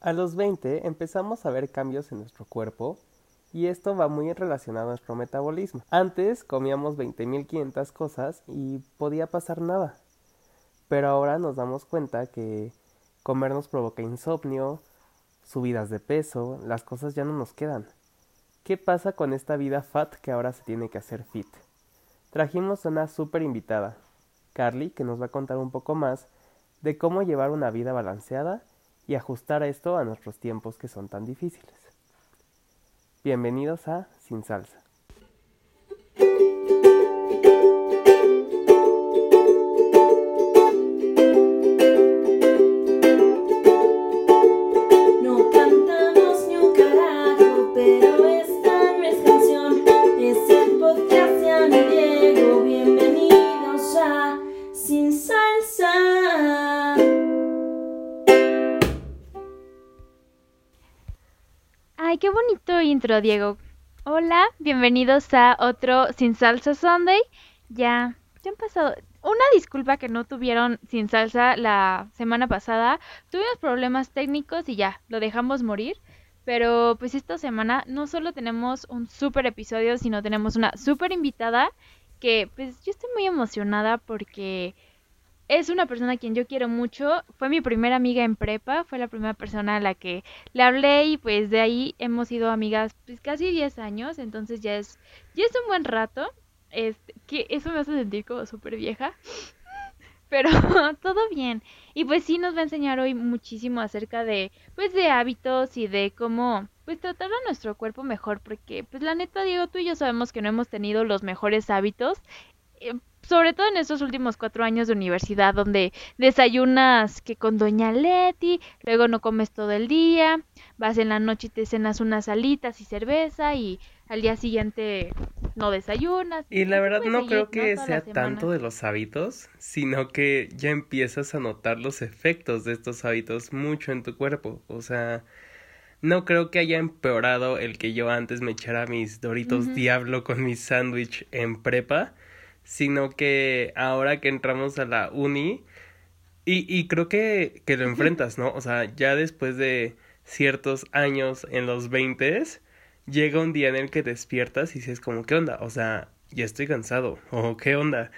A los 20 empezamos a ver cambios en nuestro cuerpo y esto va muy relacionado a nuestro metabolismo. Antes comíamos 20.500 cosas y podía pasar nada. Pero ahora nos damos cuenta que comer nos provoca insomnio, subidas de peso, las cosas ya no nos quedan. ¿Qué pasa con esta vida fat que ahora se tiene que hacer fit? Trajimos a una súper invitada, Carly, que nos va a contar un poco más de cómo llevar una vida balanceada y ajustar esto a nuestros tiempos que son tan difíciles. Bienvenidos a Sin Salsa. Diego. Hola, bienvenidos a otro Sin Salsa Sunday. Ya, ya han pasado. Una disculpa que no tuvieron Sin Salsa la semana pasada. Tuvimos problemas técnicos y ya, lo dejamos morir. Pero pues esta semana no solo tenemos un super episodio, sino tenemos una super invitada que pues yo estoy muy emocionada porque es una persona a quien yo quiero mucho. Fue mi primera amiga en prepa, fue la primera persona a la que le hablé y pues de ahí hemos sido amigas pues casi 10 años, entonces ya es ya es un buen rato. Este, que eso me hace sentir como súper vieja. Pero todo bien. Y pues sí nos va a enseñar hoy muchísimo acerca de pues de hábitos y de cómo pues tratar a nuestro cuerpo mejor porque pues la neta Diego tú y yo sabemos que no hemos tenido los mejores hábitos eh, sobre todo en estos últimos cuatro años de universidad, donde desayunas que con Doña Leti, luego no comes todo el día, vas en la noche y te cenas unas alitas y cerveza y al día siguiente no desayunas. Y la verdad no creo que sea tanto de los hábitos, sino que ya empiezas a notar los efectos de estos hábitos mucho en tu cuerpo. O sea, no creo que haya empeorado el que yo antes me echara mis Doritos Diablo con mi sándwich en prepa sino que ahora que entramos a la uni, y, y creo que, que lo enfrentas, ¿no? O sea, ya después de ciertos años en los veintes, llega un día en el que despiertas y dices como, ¿qué onda? O sea, ya estoy cansado, o ¿qué onda?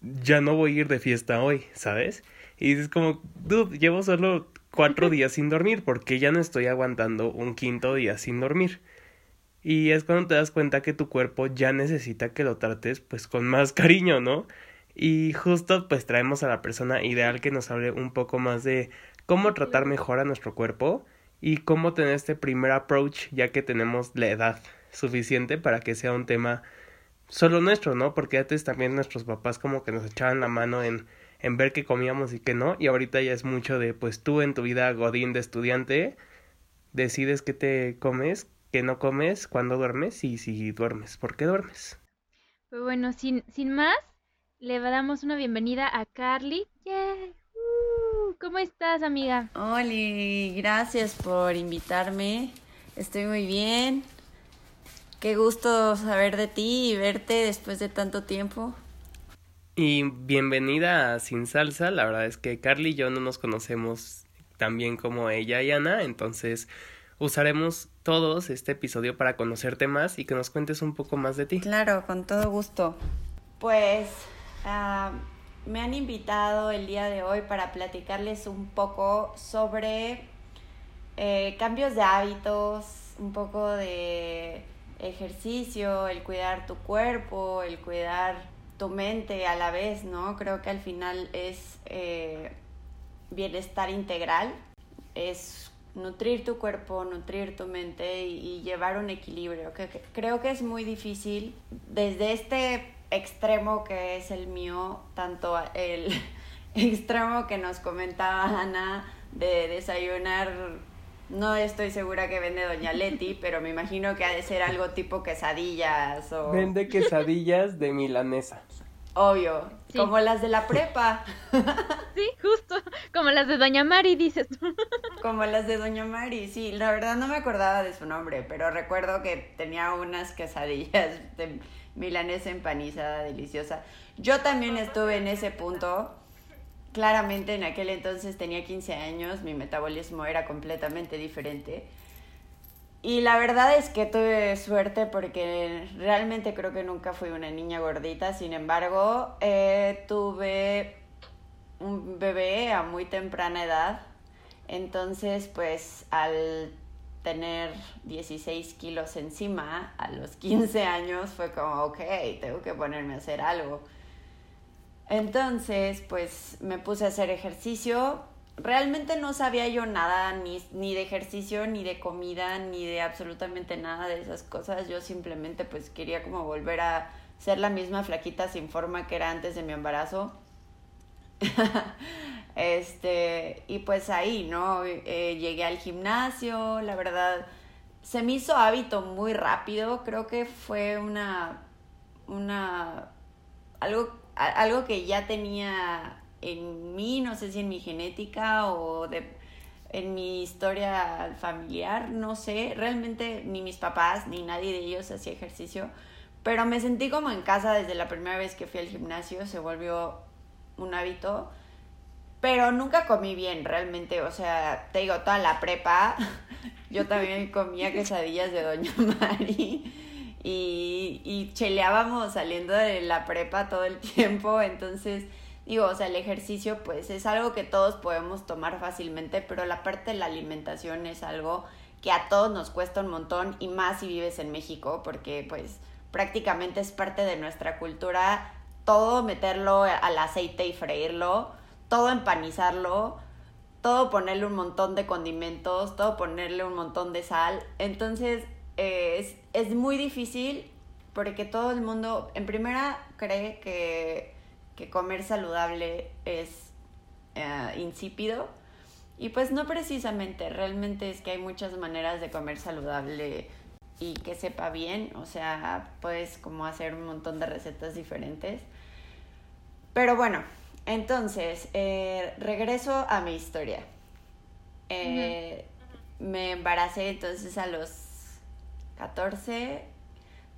Ya no voy a ir de fiesta hoy, ¿sabes? Y dices como, dude, llevo solo cuatro días sin dormir, porque ya no estoy aguantando un quinto día sin dormir. Y es cuando te das cuenta que tu cuerpo ya necesita que lo trates pues con más cariño, ¿no? Y justo pues traemos a la persona ideal que nos hable un poco más de cómo tratar mejor a nuestro cuerpo y cómo tener este primer approach ya que tenemos la edad suficiente para que sea un tema solo nuestro, ¿no? Porque antes también nuestros papás como que nos echaban la mano en, en ver qué comíamos y qué no, y ahorita ya es mucho de pues tú en tu vida godín de estudiante decides qué te comes, que no comes cuando duermes y si duermes, ¿por qué duermes? Pues bueno, sin, sin más, le damos una bienvenida a Carly. Uh, ¿Cómo estás, amiga? Hola, gracias por invitarme. Estoy muy bien. Qué gusto saber de ti y verte después de tanto tiempo. Y bienvenida a Sin Salsa. La verdad es que Carly y yo no nos conocemos tan bien como ella y Ana, entonces usaremos todos este episodio para conocerte más y que nos cuentes un poco más de ti. Claro, con todo gusto. Pues ah, me han invitado el día de hoy para platicarles un poco sobre eh, cambios de hábitos, un poco de ejercicio, el cuidar tu cuerpo, el cuidar tu mente a la vez, ¿no? Creo que al final es eh, bienestar integral, es nutrir tu cuerpo, nutrir tu mente y, llevar un equilibrio. Que, creo que es muy difícil desde este extremo que es el mío, tanto el extremo que nos comentaba Ana de desayunar, no estoy segura que vende Doña Leti, pero me imagino que ha de ser algo tipo quesadillas o... Vende quesadillas de milanesa. Obvio, como las de la prepa. Sí, justo, como las de Doña Mari, dices Como las de Doña Mari, sí, la verdad no me acordaba de su nombre, pero recuerdo que tenía unas quesadillas de milanesa empanizada deliciosa. Yo también estuve en ese punto, claramente en aquel entonces tenía 15 años, mi metabolismo era completamente diferente. Y la verdad es que tuve suerte porque realmente creo que nunca fui una niña gordita, sin embargo, eh, tuve un bebé a muy temprana edad, entonces pues al tener 16 kilos encima a los 15 años fue como, ok, tengo que ponerme a hacer algo. Entonces, pues me puse a hacer ejercicio. Realmente no sabía yo nada ni, ni de ejercicio, ni de comida, ni de absolutamente nada de esas cosas. Yo simplemente pues quería como volver a ser la misma flaquita sin forma que era antes de mi embarazo. este, y pues ahí, ¿no? Eh, llegué al gimnasio, la verdad, se me hizo hábito muy rápido. Creo que fue una, una, algo algo que ya tenía en mí, no sé si en mi genética o de, en mi historia familiar, no sé, realmente ni mis papás ni nadie de ellos hacía ejercicio, pero me sentí como en casa desde la primera vez que fui al gimnasio, se volvió un hábito, pero nunca comí bien, realmente, o sea, te digo, toda la prepa, yo también comía quesadillas de Doña Mari y, y cheleábamos saliendo de la prepa todo el tiempo, entonces digo, o sea, el ejercicio pues es algo que todos podemos tomar fácilmente, pero la parte de la alimentación es algo que a todos nos cuesta un montón y más si vives en México, porque pues prácticamente es parte de nuestra cultura todo meterlo al aceite y freírlo, todo empanizarlo, todo ponerle un montón de condimentos, todo ponerle un montón de sal. Entonces, es, es muy difícil porque todo el mundo, en primera, cree que, que comer saludable es eh, insípido. Y pues no precisamente, realmente es que hay muchas maneras de comer saludable y que sepa bien, o sea, puedes como hacer un montón de recetas diferentes. Pero bueno, entonces, eh, regreso a mi historia. Eh, me embaracé entonces a los 14,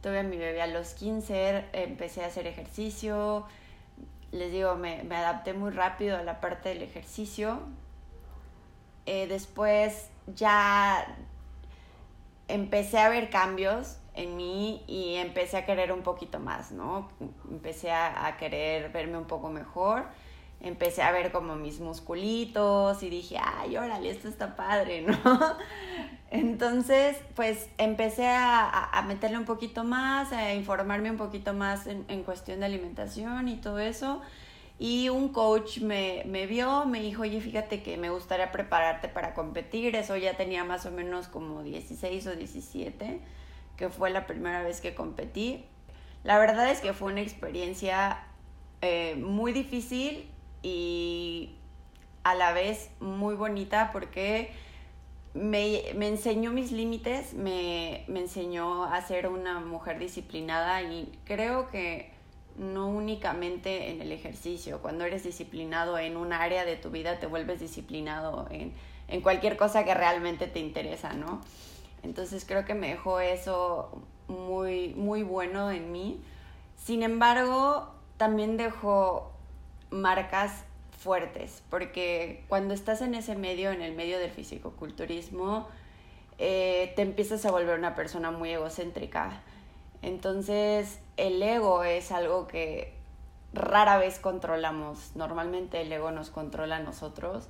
tuve a mi bebé a los 15, empecé a hacer ejercicio, les digo, me, adapté muy rápido a la parte del ejercicio. Eh, después ya empecé a ver cambios en mí y empecé a querer un poquito más, ¿no? Empecé a querer verme un poco mejor empecé a ver como mis musculitos y dije, ay, órale, esto está padre, ¿no? Entonces, pues empecé a, meterle un poquito más, a informarme un poquito más en, cuestión de alimentación y todo eso. Y un coach me, me, vio, me dijo, oye, fíjate que me gustaría prepararte para competir. Eso ya tenía más o menos como 16 o 17, que fue la primera vez que competí. La verdad es que fue una experiencia eh, muy difícil y a la vez muy bonita porque me, enseñó mis límites, me, enseñó a ser una mujer disciplinada y creo que no únicamente en el ejercicio, cuando eres disciplinado en un área de tu vida te vuelves disciplinado en, en cualquier cosa que realmente te interesa, ¿no? Entonces creo que me dejó eso muy, muy bueno en mí. Sin embargo, también dejó marcas fuertes, porque cuando estás en ese medio, en el medio del fisicoculturismo, eh, te empiezas a volver una persona muy egocéntrica. Entonces, el ego es algo que rara vez controlamos. Normalmente el ego nos controla a nosotros.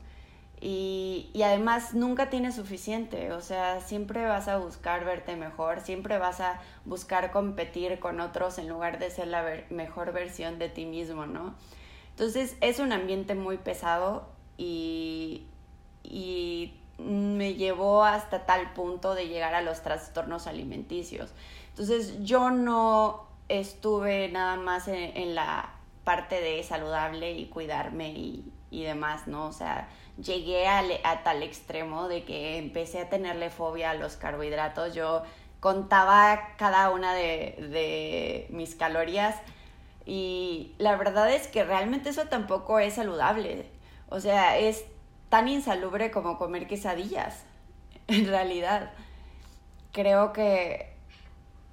Y, y, además nunca tienes suficiente, o sea, siempre vas a buscar verte mejor, siempre vas a buscar competir con otros en lugar de ser la mejor versión de ti mismo, ¿no? Entonces es un ambiente muy pesado y, y me llevó hasta tal punto de llegar a los trastornos alimenticios. Entonces yo no estuve nada más en, la parte de saludable y cuidarme y, y demás, ¿no? O sea, llegué a, a, tal extremo de que empecé a tenerle fobia a los carbohidratos. Yo contaba cada una de, de mis calorías y la verdad es que realmente eso tampoco es saludable. O sea, es tan insalubre como comer quesadillas, en realidad. Creo que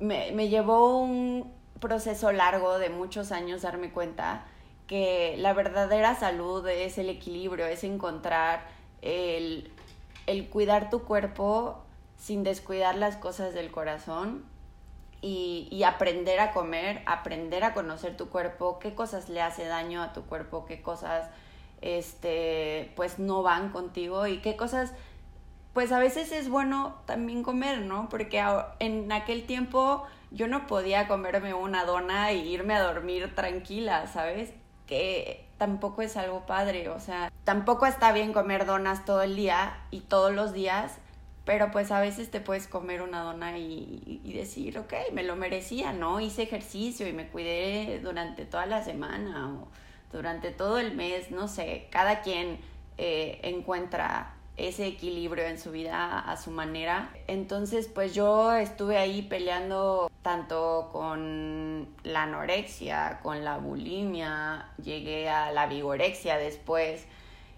me, me llevó un proceso largo de muchos años darme cuenta que la verdadera salud es el equilibrio, es encontrar el, el cuidar tu cuerpo sin descuidar las cosas del corazón y, aprender a comer, aprender a conocer tu cuerpo, qué cosas le hace daño a tu cuerpo, qué cosas este pues no van contigo y qué cosas pues a veces es bueno también comer, ¿no? Porque en aquel tiempo yo no podía comerme una dona e irme a dormir tranquila, ¿sabes? Que tampoco es algo padre, o sea, tampoco está bien comer donas todo el día y todos los días, pero pues a veces te puedes comer una dona y, y, decir, ok, me lo merecía, ¿no? Hice ejercicio y me cuidé durante toda la semana o durante todo el mes, no sé, cada quien eh, encuentra ese equilibrio en su vida a su manera. Entonces, pues yo estuve ahí peleando tanto con la anorexia, con la bulimia, llegué a la vigorexia después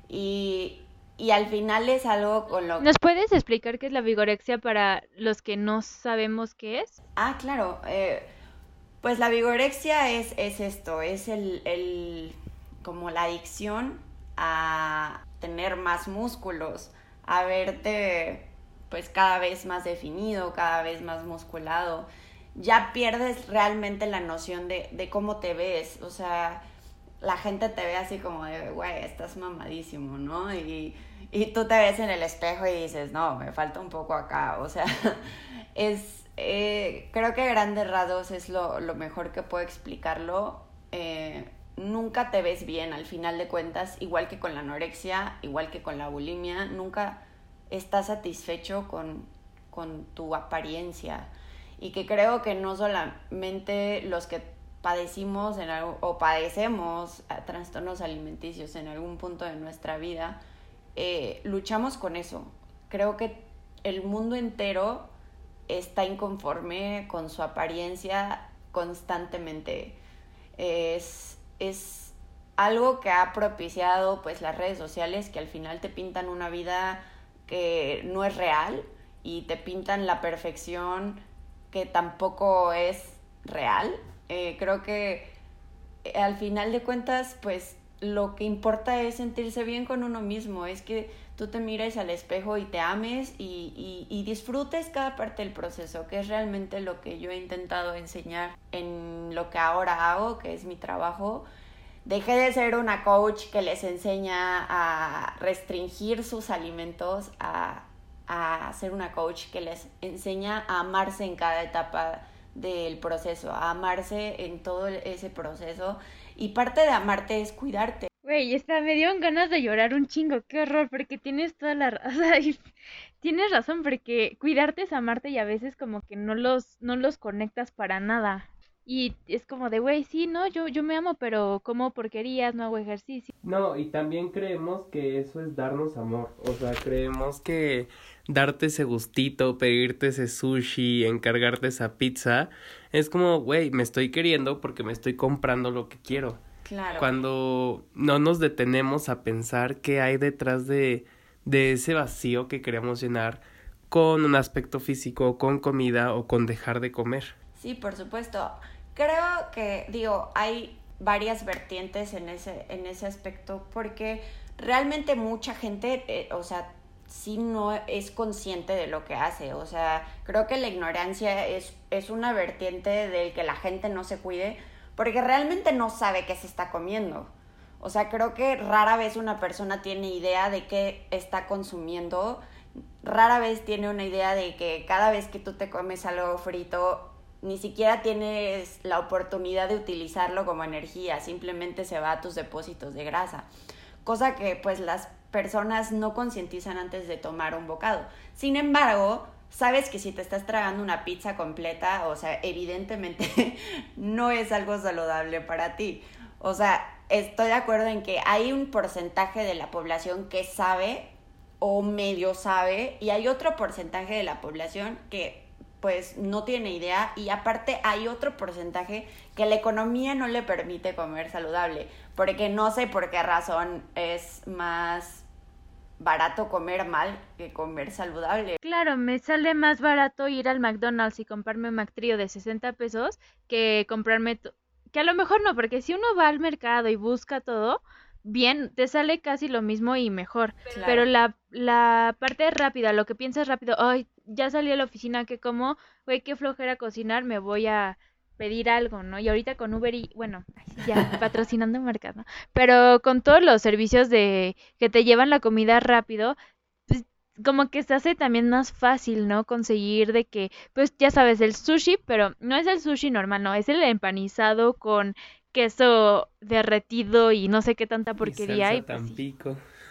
y, y al final es algo con lo que... ¿Nos puedes explicar qué es la vigorexia para los que no sabemos qué es? Ah, claro. Eh, pues la vigorexia es, es esto, es el, el, como la adicción a tener más músculos, a verte pues cada vez más definido, cada vez más musculado. Ya pierdes realmente la noción de, de cómo te ves, o sea, la gente te ve así como de, güey, estás mamadísimo, ¿no? Y, y tú te ves en el espejo y dices, no, me falta un poco acá, o sea, es, eh, creo que grandes rasgos es lo, lo, mejor que puedo explicarlo. Eh, nunca te ves bien al final de cuentas, igual que con la anorexia, igual que con la bulimia, nunca estás satisfecho con, con tu apariencia. Y que creo que no solamente los que padecimos en algo, o padecemos trastornos alimenticios en algún punto de nuestra vida, eh, luchamos con eso. Creo que el mundo entero está inconforme con su apariencia constantemente. Es, es algo que ha propiciado pues las redes sociales que al final te pintan una vida que no es real y te pintan la perfección que tampoco es real. Eh, creo que eh, al final de cuentas pues lo que importa es sentirse bien con uno mismo, es que tú te mires al espejo y te ames y, y, disfrutes cada parte del proceso, que es realmente lo que yo he intentado enseñar en lo que ahora hago, que es mi trabajo. Dejé de ser una coach que les enseña a restringir sus alimentos, a, a ser una coach que les enseña a amarse en cada etapa del proceso, a amarse en todo ese proceso. Y parte de amarte es cuidarte. Güey, está, me dieron ganas de llorar un chingo, qué horror, porque tienes toda la razón, tienes razón, porque cuidarte es amarte y a veces como que no los, no los conectas para nada. Y es como de, güey, sí, no, yo, yo me amo, pero como porquerías, no hago ejercicio. No, y también creemos que eso es darnos amor. O sea, creemos que darte ese gustito, pedirte ese sushi, encargarte esa pizza, es como, güey, me estoy queriendo porque me estoy comprando lo que quiero. Cuando no nos detenemos a pensar qué hay detrás de, de ese vacío que queremos llenar con un aspecto físico, con comida o con dejar de comer. Sí, por supuesto. Creo que, digo, hay varias vertientes en ese, en ese aspecto porque realmente mucha gente, eh, o sea, sí no es consciente de lo que hace. O sea, creo que la ignorancia es, es una vertiente del que la gente no se cuide porque realmente no sabe qué se está comiendo. O sea, creo que rara vez una persona tiene idea de qué está consumiendo. Rara vez tiene una idea de que cada vez que tú te comes algo frito, ni siquiera tienes la oportunidad de utilizarlo como energía, simplemente se va a tus depósitos de grasa. Cosa que pues las personas no concientizan antes de tomar un bocado. Sin embargo, sabes que si te estás tragando una pizza completa, o sea, evidentemente no es algo saludable para ti. O sea, estoy de acuerdo en que hay un porcentaje de la población que sabe o medio sabe y hay otro porcentaje de la población que pues no tiene idea y aparte hay otro porcentaje que la economía no le permite comer saludable, porque no sé por qué razón es más barato comer mal que comer saludable. Claro, me sale más barato ir al McDonald's y comprarme un McTrio de 60 pesos que comprarme que a lo mejor no, porque si uno va al mercado y busca todo, bien, te sale casi lo mismo y mejor. Pero la, la parte rápida, lo que piensas rápido, ay, ya salí a la oficina, que como, güey, qué flojera cocinar, me voy a pedir algo, ¿no? Y ahorita con Uber y, bueno, ya patrocinando mercado, pero con todos los servicios de que te llevan la comida rápido, pues como que se hace también más fácil, ¿no? Conseguir de que, pues ya sabes, el sushi, pero no es el sushi normal, no, es el empanizado con queso derretido y no sé qué tanta porquería. Y, pues,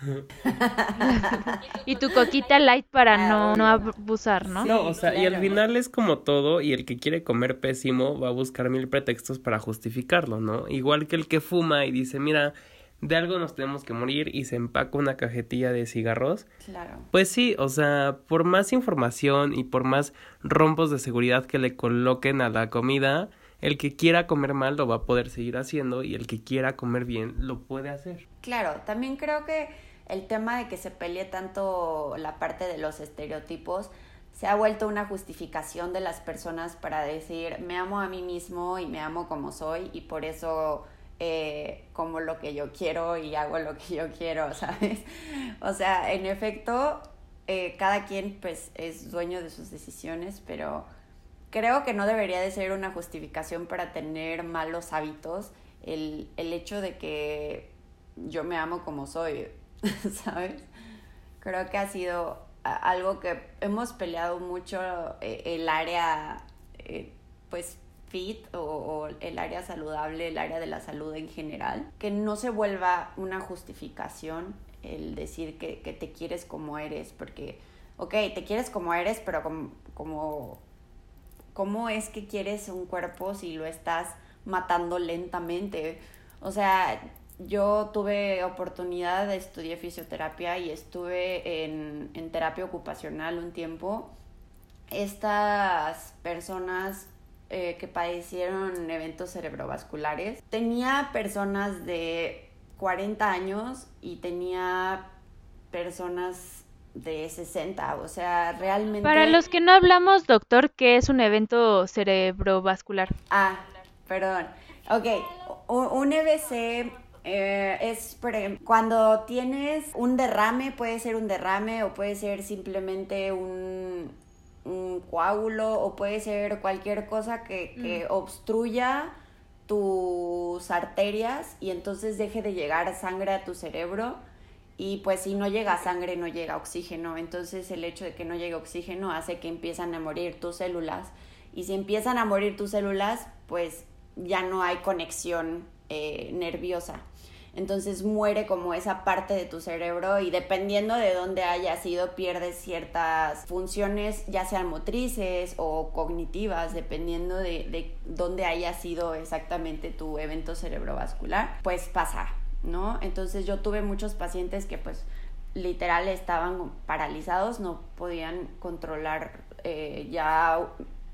y tu coquita light para no, no abusar, ¿no? No, o sea, y al final es como todo, y el que quiere comer pésimo va a buscar mil pretextos para justificarlo, ¿no? Igual que el que fuma y dice, mira, de algo nos tenemos que morir y se empaca una cajetilla de cigarros. Claro. Pues sí, o sea, por más información y por más rompos de seguridad que le coloquen a la comida, el que quiera comer mal lo va a poder seguir haciendo y el que quiera comer bien lo puede hacer. Claro, también creo que el tema de que se pelee tanto la parte de los estereotipos se ha vuelto una justificación de las personas para decir me amo a mí mismo y me amo como soy y por eso eh, como lo que yo quiero y hago lo que yo quiero, ¿sabes? O sea, en efecto, eh, cada quien pues es dueño de sus decisiones, pero creo que no debería de ser una justificación para tener malos hábitos el, el hecho de que yo me amo como soy, ¿sabes? Creo que ha sido algo que hemos peleado mucho eh, el área, eh, pues, fit o, el área saludable, el área de la salud en general, que no se vuelva una justificación el decir que, te quieres como eres, porque, ok, te quieres como eres, pero como ¿cómo es que quieres un cuerpo si lo estás matando lentamente? O sea, yo tuve oportunidad de estudiar fisioterapia y estuve en, en terapia ocupacional un tiempo. Estas personas eh, que padecieron eventos cerebrovasculares, tenía personas de 40 años y tenía personas de 60, o sea, realmente... Para los que no hablamos, doctor, ¿qué es un evento cerebrovascular? Ah, perdón. Ok, un EBC eh, es cuando tienes un derrame, puede ser un derrame o puede ser simplemente un, un coágulo o puede ser cualquier cosa que, que mm. obstruya tus arterias y entonces deje de llegar sangre a tu cerebro y pues si no llega sangre no llega oxígeno, entonces el hecho de que no llegue oxígeno hace que empiezan a morir tus células y si empiezan a morir tus células pues ya no hay conexión eh, nerviosa. Entonces muere como esa parte de tu cerebro y dependiendo de dónde haya sido pierdes ciertas funciones, ya sean motrices o cognitivas, dependiendo de, de dónde haya sido exactamente tu evento cerebrovascular, pues pasa, ¿no? Entonces yo tuve muchos pacientes que pues literal estaban paralizados, no podían controlar eh, ya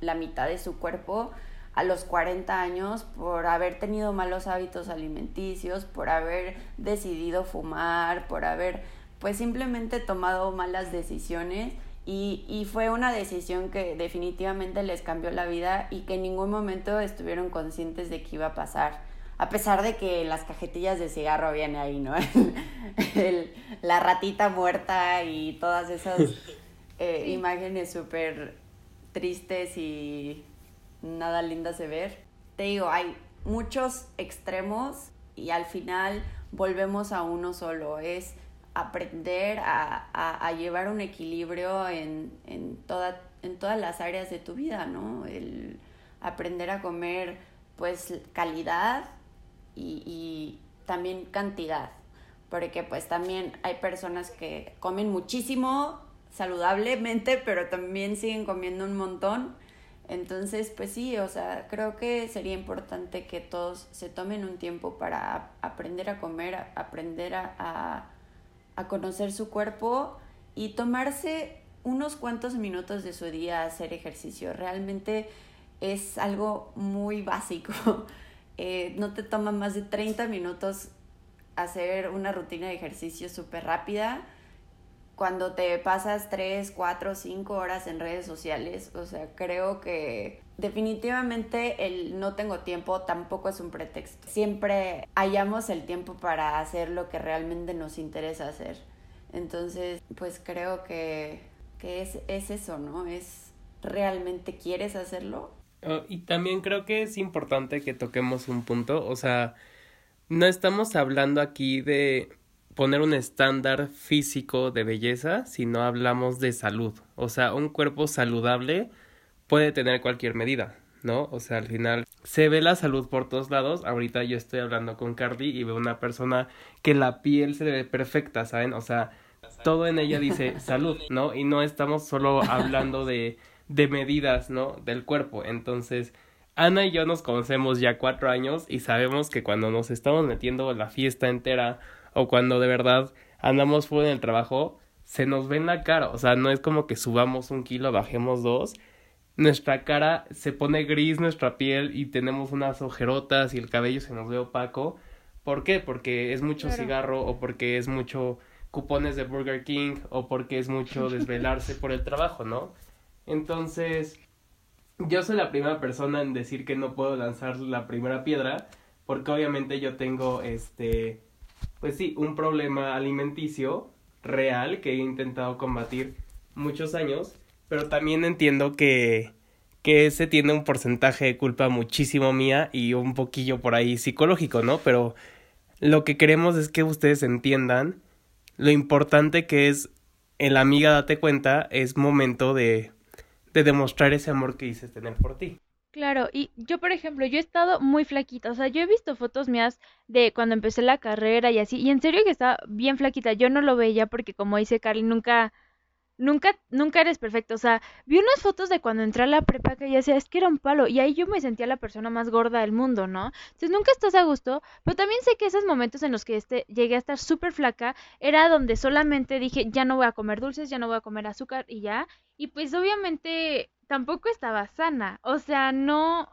la mitad de su cuerpo. A los 40 años por haber tenido malos hábitos alimenticios, por haber decidido fumar, por haber pues simplemente tomado malas decisiones. Y, y, fue una decisión que definitivamente les cambió la vida y que en ningún momento estuvieron conscientes de que iba a pasar a pesar de que las cajetillas de cigarro vienen ahí, ¿no? la ratita muerta y todas esas eh, imágenes súper tristes y nada lindas de ver. Te digo, hay muchos extremos y al final volvemos a uno solo, es aprender a, a, llevar un equilibrio en, en, toda, en todas las áreas de tu vida, ¿no? El aprender a comer pues calidad, y, también cantidad, porque pues también hay personas que comen muchísimo saludablemente, pero también siguen comiendo un montón. Entonces, pues sí, o sea, creo que sería importante que todos se tomen un tiempo para aprender a comer, aprender a, a, conocer su cuerpo y tomarse unos cuantos minutos de su día a hacer ejercicio. Realmente es algo muy básico. Eh, no te toma más de 30 minutos hacer una rutina de ejercicio súper rápida. cuando te pasas 3, 4, 5 horas en redes sociales, o sea, creo que definitivamente el no tengo tiempo tampoco es un pretexto. Siempre hallamos el tiempo para hacer lo que realmente nos interesa hacer. Entonces, pues creo que, que es, es eso, ¿no? Es realmente quieres hacerlo. Oh, y también creo que es importante que toquemos un punto, o sea, no estamos hablando aquí de poner un estándar físico de belleza, sino hablamos de salud. O sea, un cuerpo saludable puede tener cualquier medida, ¿no? O sea, al final se ve la salud por todos lados. Ahorita yo estoy hablando con Cardi y veo una persona que la piel se ve perfecta, ¿saben? O sea, todo en ella dice salud, ¿no? Y no estamos solo hablando de, de medidas, ¿no? Del cuerpo. Entonces, Ana y yo nos conocemos ya cuatro años y sabemos que cuando nos estamos metiendo la fiesta entera o cuando de verdad andamos fuera en el trabajo, se nos ve en la cara. O sea, no es como que subamos un kilo, bajemos dos. Nuestra cara se pone gris, nuestra piel, y tenemos unas ojerotas y el cabello se nos ve opaco. ¿Por qué? Porque es mucho cigarro o porque es mucho cupones de Burger King o porque es mucho desvelarse por el trabajo, ¿no? Entonces, yo soy la primera persona en decir que no puedo lanzar la primera piedra porque obviamente yo tengo este pues sí, un problema alimenticio real que he intentado combatir muchos años, pero también entiendo que, que ese tiene un porcentaje de culpa muchísimo mía y un poquillo por ahí psicológico, ¿no? Pero lo que queremos es que ustedes entiendan lo importante que es el amiga date cuenta, es momento de, de demostrar ese amor que dices tener por ti. Claro, y yo, por ejemplo, yo he estado muy flaquita, o sea, yo he visto fotos mías de cuando empecé la carrera y así, y en serio que estaba bien flaquita, yo no lo veía porque como dice Carly, nunca, nunca, nunca eres perfecto, o sea, vi unas fotos de cuando entré a la prepa que ya decía, es que era un palo, y ahí yo me sentía la persona más gorda del mundo, ¿no? Entonces nunca estás a gusto, pero también sé que esos momentos en los que este, llegué a estar súper flaca, era donde solamente dije, ya no voy a comer dulces, ya no voy a comer azúcar y ya, y pues obviamente tampoco estaba sana. O sea, no,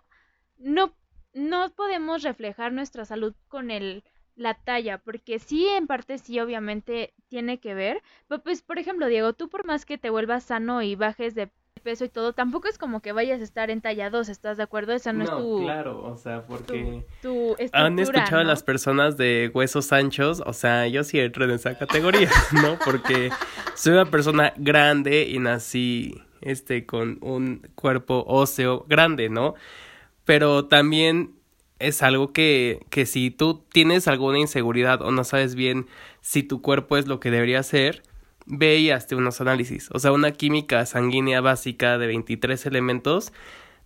no, no podemos reflejar nuestra salud con el la talla, porque sí, en parte sí, obviamente tiene que ver. Pero pues, por ejemplo, Diego, tú por más que te vuelvas sano y bajes de peso y todo, tampoco es como que vayas a estar en talla 2, ¿estás de acuerdo? Esa no, es tu... claro, o sea, porque... Han escuchado a las personas de huesos anchos, o sea, yo sí entro en esa categoría, ¿no? Porque soy una persona grande y nací este, con un cuerpo óseo grande, ¿no? Pero también es algo que, que si tú tienes alguna inseguridad o no sabes bien si tu cuerpo es lo que debería ser, ve y hazte unos análisis. O sea, una química sanguínea básica de 23 elementos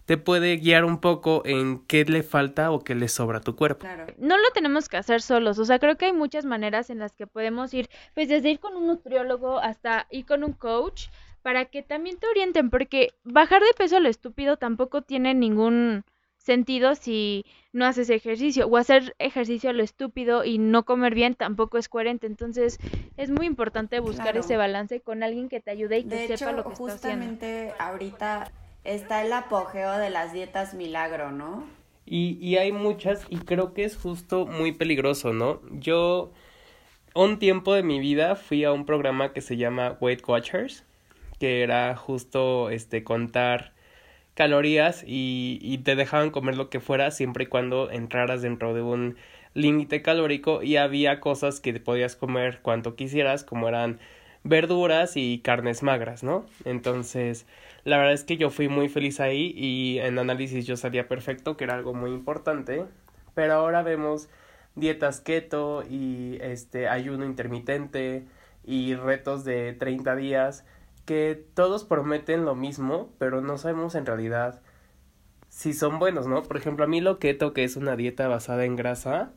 te puede guiar un poco en qué le falta o qué le sobra a tu cuerpo. No lo tenemos que hacer solos, o sea, creo que hay muchas maneras en las que podemos ir, pues desde ir con un nutriólogo hasta ir con un coach, para que también te orienten, porque bajar de peso a lo estúpido tampoco tiene ningún sentido si no haces ejercicio o hacer ejercicio a lo estúpido y no comer bien tampoco es coherente. Entonces es muy importante buscar ese balance con alguien que te ayude y que sepa lo que está haciendo. justamente ahorita está el apogeo de las dietas milagro no y, y hay muchas y creo que es justo muy peligroso no yo un tiempo de mi vida fui a un programa que se llama Weight Watchers que era justo este contar calorías y, y te dejaban comer lo que fuera siempre y cuando entraras dentro de un límite calórico y había cosas que podías comer cuanto quisieras como eran verduras y carnes magras, ¿no? Entonces, la verdad es que yo fui muy feliz ahí y en análisis yo salía perfecto, que era algo muy importante, pero ahora vemos dietas keto y este ayuno intermitente y retos de 30 días que todos prometen lo mismo, pero no sabemos en realidad si son buenos, ¿no? Por ejemplo, a mí lo keto, que es una dieta basada en grasa,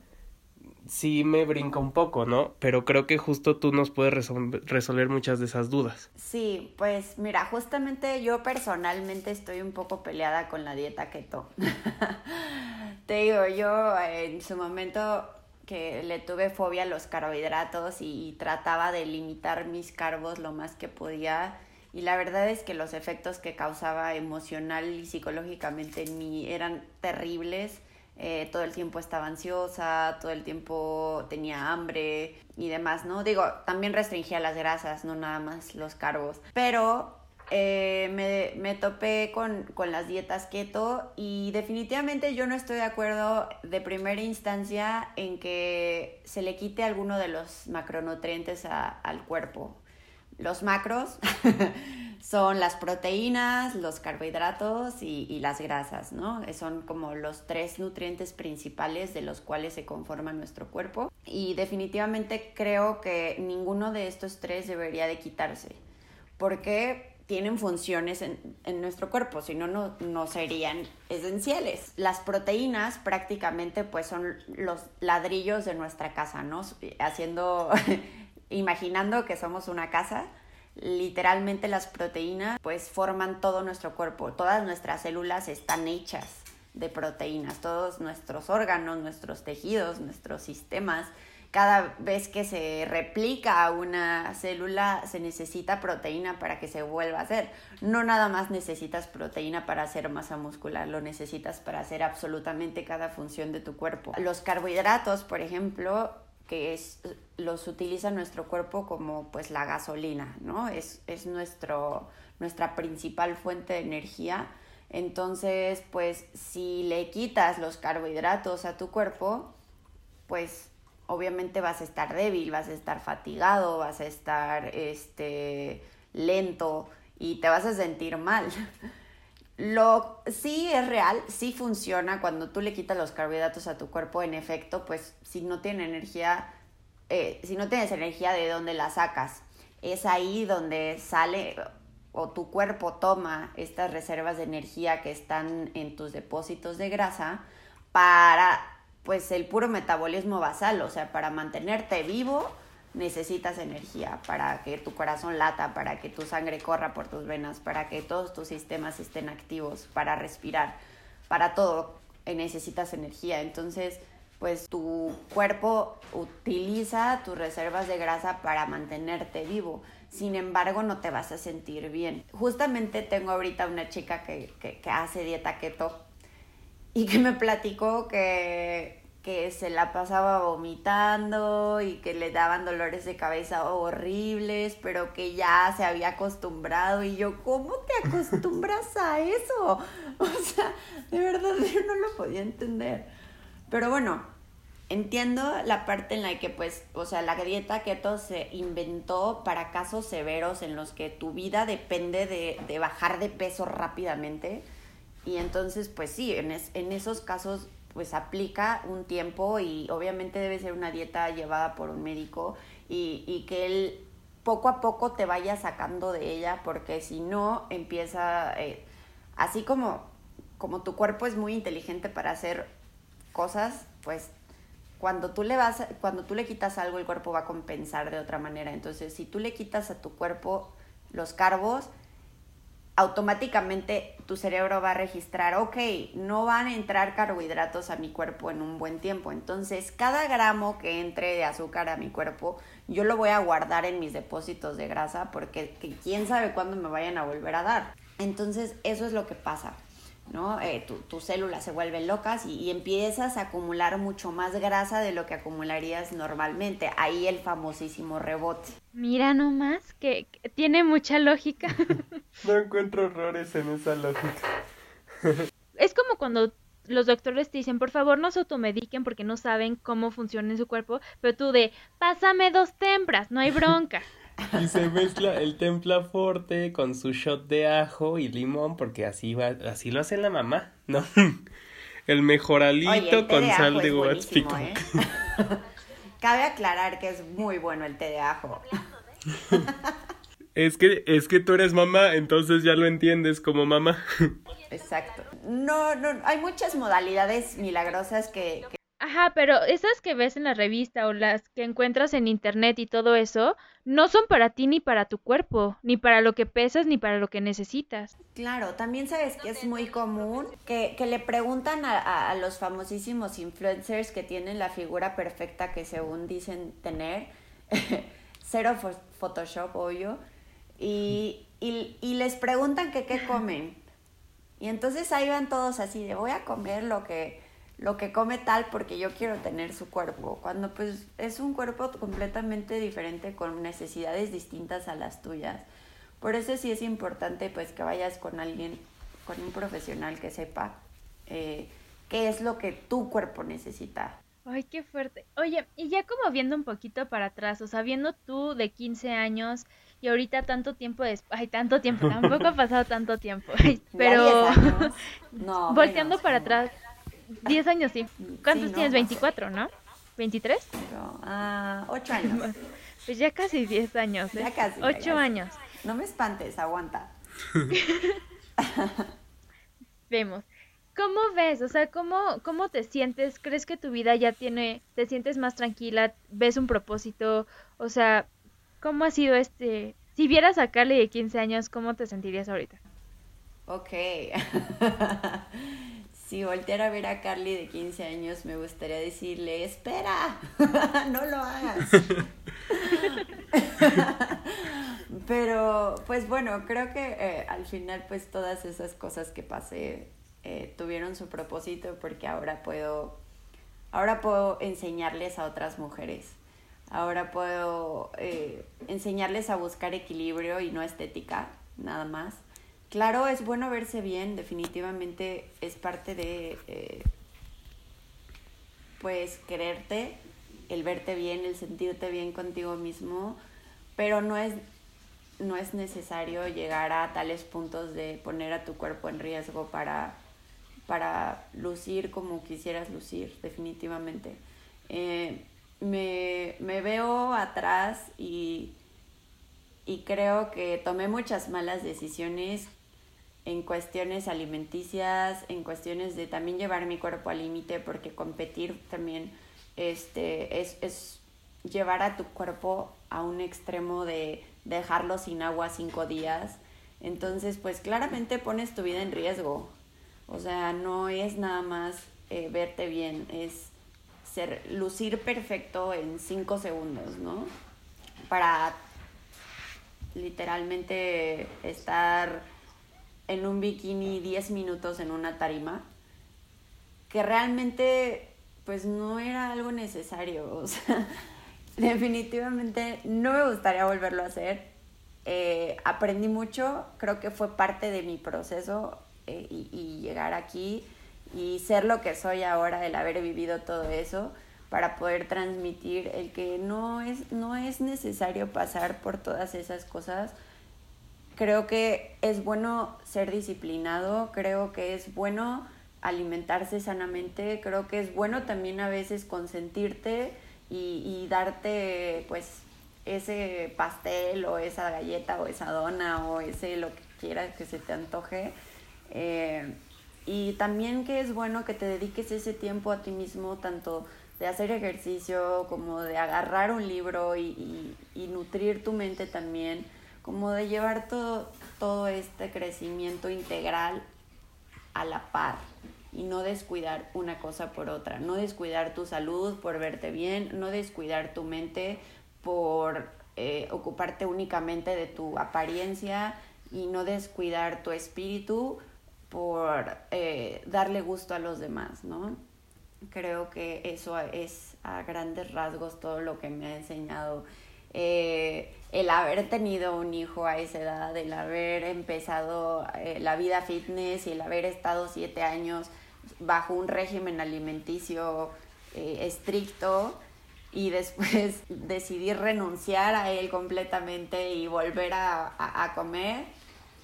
sí me brinca un poco, ¿no? Pero creo que justo tú nos puedes resolver muchas de esas dudas. Sí, pues mira, justamente yo personalmente estoy un poco peleada con la dieta keto. Te digo, yo en su momento que le tuve fobia a los carbohidratos y, trataba de limitar mis carbos lo más que podía. Y la verdad es que los efectos que causaba emocional y psicológicamente en mí eran terribles. eh, todo el tiempo estaba ansiosa, todo el tiempo tenía hambre y demás, ¿no? Digo, también restringía las grasas, no nada más los carbos. Pero eh, me, me, topé con, con, las dietas keto y definitivamente yo no estoy de acuerdo de primera instancia en que se le quite alguno de los macronutrientes al cuerpo. Los macros son las proteínas, los carbohidratos y, las grasas, ¿no? Son como los tres nutrientes principales de los cuales se conforma nuestro cuerpo. Y definitivamente creo que ninguno de estos tres debería de quitarse. Porque tienen funciones en, nuestro cuerpo, si no, no serían esenciales. Las proteínas prácticamente pues son los ladrillos de nuestra casa, ¿no? Haciendo imaginando que somos una casa, literalmente las proteínas pues forman todo nuestro cuerpo, todas nuestras células están hechas de proteínas, todos nuestros órganos, nuestros tejidos, nuestros sistemas. Cada vez que se replica una célula se necesita proteína para que se vuelva a hacer. No nada más necesitas proteína para hacer masa muscular, lo necesitas para hacer absolutamente cada función de tu cuerpo. Los carbohidratos, por ejemplo, que es, los utiliza nuestro cuerpo como pues la gasolina, ¿no? Es, es nuestro, nuestra principal fuente de energía. Entonces, pues si le quitas los carbohidratos a tu cuerpo, pues obviamente vas a estar débil, vas a estar fatigado, vas a estar este, lento y te vas a sentir mal. Lo sí es real, sí funciona cuando tú le quitas los carbohidratos a tu cuerpo, en efecto, pues si no tiene energía, eh, si no tienes energía, ¿de dónde la sacas? Es ahí donde sale o tu cuerpo toma estas reservas de energía que están en tus depósitos de grasa para pues el puro metabolismo basal, o sea, para mantenerte vivo necesitas energía para que tu corazón lata, para que tu sangre corra por tus venas, para que todos tus sistemas estén activos, para respirar, para todo eh, necesitas energía. Entonces, pues tu cuerpo utiliza tus reservas de grasa para mantenerte vivo. Sin embargo, no te vas a sentir bien. Justamente tengo ahorita una chica que, que, que hace dieta keto y que me platicó que que se la pasaba vomitando y que le daban dolores de cabeza horribles, pero que ya se había acostumbrado y yo, ¿cómo te acostumbras a eso? O sea, de verdad yo no lo podía entender. Pero bueno, entiendo la parte en la que pues, o sea, la dieta keto se inventó para casos severos en los que tu vida depende de, de bajar de peso rápidamente. Y entonces, pues sí, en, en esos casos pues aplica un tiempo y obviamente debe ser una dieta llevada por un médico y, y que él poco a poco te vaya sacando de ella porque si no empieza, eh, así como, como tu cuerpo es muy inteligente para hacer cosas, pues cuando tú le vas, cuando tú le quitas algo el cuerpo va a compensar de otra manera. Entonces si tú le quitas a tu cuerpo los carbos, automáticamente tu cerebro va a registrar, ok, no van a entrar carbohidratos a mi cuerpo en un buen tiempo. Entonces, cada gramo que entre de azúcar a mi cuerpo, yo lo voy a guardar en mis depósitos de grasa porque quién sabe cuándo me vayan a volver a dar. Entonces, eso es lo que pasa. ¿No? Eh, tus células se vuelven locas y, empiezas a acumular mucho más grasa de lo que acumularías normalmente. Ahí el famosísimo rebote. Mira nomás, que, tiene mucha lógica. no encuentro errores en esa lógica. es como cuando los doctores te dicen, por favor no se automediquen porque no saben cómo funciona en su cuerpo, pero tú de, pásame dos tempras, no hay bronca. Y se mezcla el templa forte con su shot de ajo y limón, porque así va, así lo hace la mamá, ¿no? El mejoralito con sal de guaspico. ¿eh? Cabe aclarar que es muy bueno el té de ajo. Es que, es que tú eres mamá, entonces ya lo entiendes como mamá. Exacto. No, no, hay muchas modalidades milagrosas que, Ajá, pero esas que ves en la revista o las que encuentras en internet y todo eso, no son para ti ni para tu cuerpo, ni para lo que pesas, ni para lo que necesitas. Claro, también sabes que es muy común que, que le preguntan a, a, los famosísimos influencers que tienen la figura perfecta que según dicen tener, cero Photoshop, obvio, y, y, y les preguntan qué comen. Y entonces ahí van todos así de voy a comer lo que lo que come tal porque yo quiero tener su cuerpo, cuando pues es un cuerpo completamente diferente con necesidades distintas a las tuyas. Por eso sí es importante pues que vayas con alguien, con un profesional que sepa eh, qué es lo que tu cuerpo necesita. Ay, qué fuerte. Oye, y ya como viendo un poquito para atrás, o sea, viendo tú de 15 años y ahorita tanto tiempo después, ay, tanto tiempo, tampoco ha pasado tanto tiempo, pero no, volteando para atrás, 10 años sí. ¿Cuántos tienes? 24, ¿no? ¿23? Ah, 8 años. Pues ya casi 10 años, ¿eh? Ya casi. 8 años. No me espantes, aguanta. Vemos. ¿Cómo ves? O sea, ¿cómo, ¿cómo te sientes? ¿Crees que tu vida ya tiene, te sientes más tranquila? ¿Ves un propósito? O sea, ¿cómo ha sido este? Si vieras a Carly de 15 años, ¿cómo te sentirías ahorita? Ok. Si volteara a ver a Carly de 15 años, me gustaría decirle, espera, no lo hagas. Pero, pues bueno, creo que eh, al final, pues todas esas cosas que pasé eh, tuvieron su propósito porque ahora puedo, ahora puedo enseñarles a otras mujeres. Ahora puedo eh, enseñarles a buscar equilibrio y no estética, nada más. Claro, es bueno verse bien, definitivamente es parte de, eh, pues, quererte, el verte bien, el sentirte bien contigo mismo, pero no es, no es necesario llegar a tales puntos de poner a tu cuerpo en riesgo para para lucir como quisieras lucir, definitivamente. Eh, me, veo atrás y, y creo que tomé muchas malas decisiones en cuestiones alimenticias, en cuestiones de también llevar mi cuerpo al límite, porque competir también este, es, es llevar a tu cuerpo a un extremo de dejarlo sin agua cinco días. Entonces, pues claramente pones tu vida en riesgo. O sea, no es nada más eh, verte bien, es ser, lucir perfecto en cinco segundos, ¿no? Para literalmente estar en un bikini 10 minutos en una tarima, que realmente pues no era algo necesario, definitivamente no me gustaría volverlo a hacer. Eh, aprendí mucho, creo que fue parte de mi proceso eh, y, llegar aquí y ser lo que soy ahora, el haber vivido todo eso, para poder transmitir el que no es, no es necesario pasar por todas esas cosas. Creo que es bueno ser disciplinado, creo que es bueno alimentarse sanamente, creo que es bueno también a veces consentirte y, y darte pues ese pastel o esa galleta o esa dona o ese lo que quieras que se te antoje. Eh, y también que es bueno que te dediques ese tiempo a ti mismo, tanto de hacer ejercicio como de agarrar un libro y, y, nutrir tu mente también, como de llevar todo, todo este crecimiento integral a la par y no descuidar una cosa por otra, no descuidar tu salud por verte bien, no descuidar tu mente por eh, ocuparte únicamente de tu apariencia y no descuidar tu espíritu por eh, darle gusto a los demás, ¿no? Creo que eso es a grandes rasgos todo lo que me ha enseñado eh, el haber tenido un hijo a esa edad, el haber empezado eh, la vida fitness y el haber estado siete años bajo un régimen alimenticio estricto y después decidir renunciar a él completamente y volver a comer,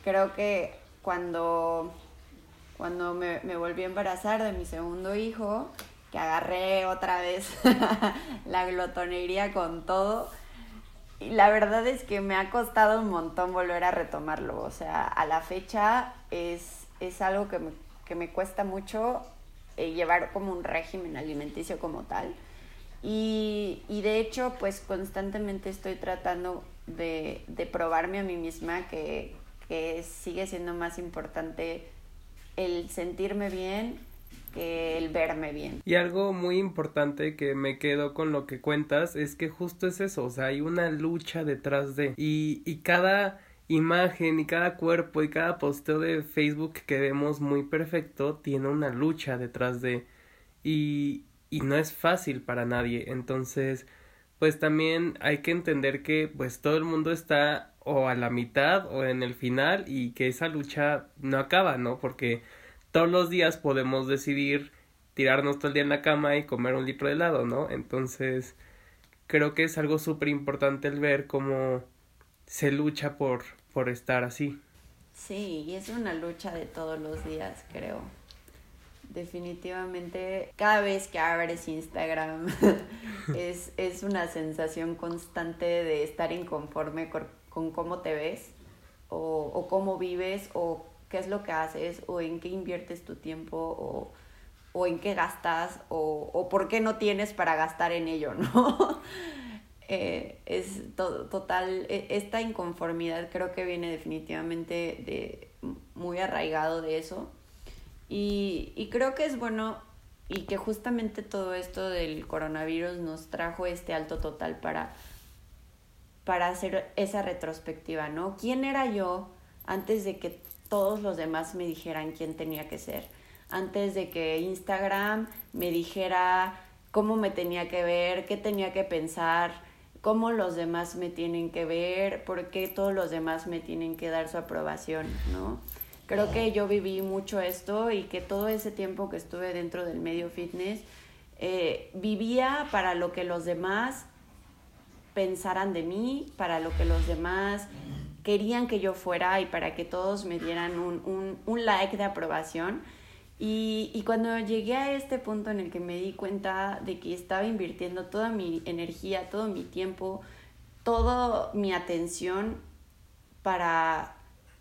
creo que cuando cuando me, volví a embarazar de mi segundo hijo, que agarré otra vez la glotonería con todo. Y la verdad es que me ha costado un montón volver a retomarlo. O sea, a la fecha es, es algo que me, que me cuesta mucho eh, llevar como un régimen alimenticio como tal. Y, y, de hecho, pues constantemente estoy tratando de, de probarme a mí misma que, que sigue siendo más importante el sentirme bien el verme bien. Y algo muy importante que me quedo con lo que cuentas es que justo es eso, o sea, hay una lucha detrás de y, y cada imagen y cada cuerpo y cada posteo de Facebook que vemos muy perfecto tiene una lucha detrás de y, y no es fácil para nadie. Entonces, pues también hay que entender que pues todo el mundo está o a la mitad o en el final y que esa lucha no acaba, ¿no? Porque todos los días podemos decidir tirarnos todo el día en la cama y comer un litro de helado, ¿no? Entonces, creo que es algo súper importante el ver cómo se lucha por, por estar así. Sí, y es una lucha de todos los días, creo. Definitivamente, cada vez que abres Instagram es, es una sensación constante de estar inconforme con, con cómo te ves o, o, cómo vives o qué es lo que haces o en qué inviertes tu tiempo o, o en qué gastas o, o por qué no tienes para gastar en ello, ¿no? Eh, es total, e, esta inconformidad creo que viene definitivamente de muy arraigado de eso. Y, y creo que es bueno y que justamente todo esto del coronavirus nos trajo este alto total para, para hacer esa retrospectiva, ¿no? ¿Quién era yo antes de que todos los demás me dijeran quién tenía que ser? Antes de que Instagram me dijera cómo me tenía que ver, qué tenía que pensar, cómo los demás me tienen que ver, por qué todos los demás me tienen que dar su aprobación, ¿no? Creo que yo viví mucho esto y que todo ese tiempo que estuve dentro del medio fitness, eh, vivía para lo que los demás pensaran de mí, para lo que los demás querían que yo fuera y para que todos me dieran un, un, un like de aprobación y, y, cuando llegué a este punto en el que me di cuenta de que estaba invirtiendo toda mi energía, todo mi tiempo, toda mi atención para,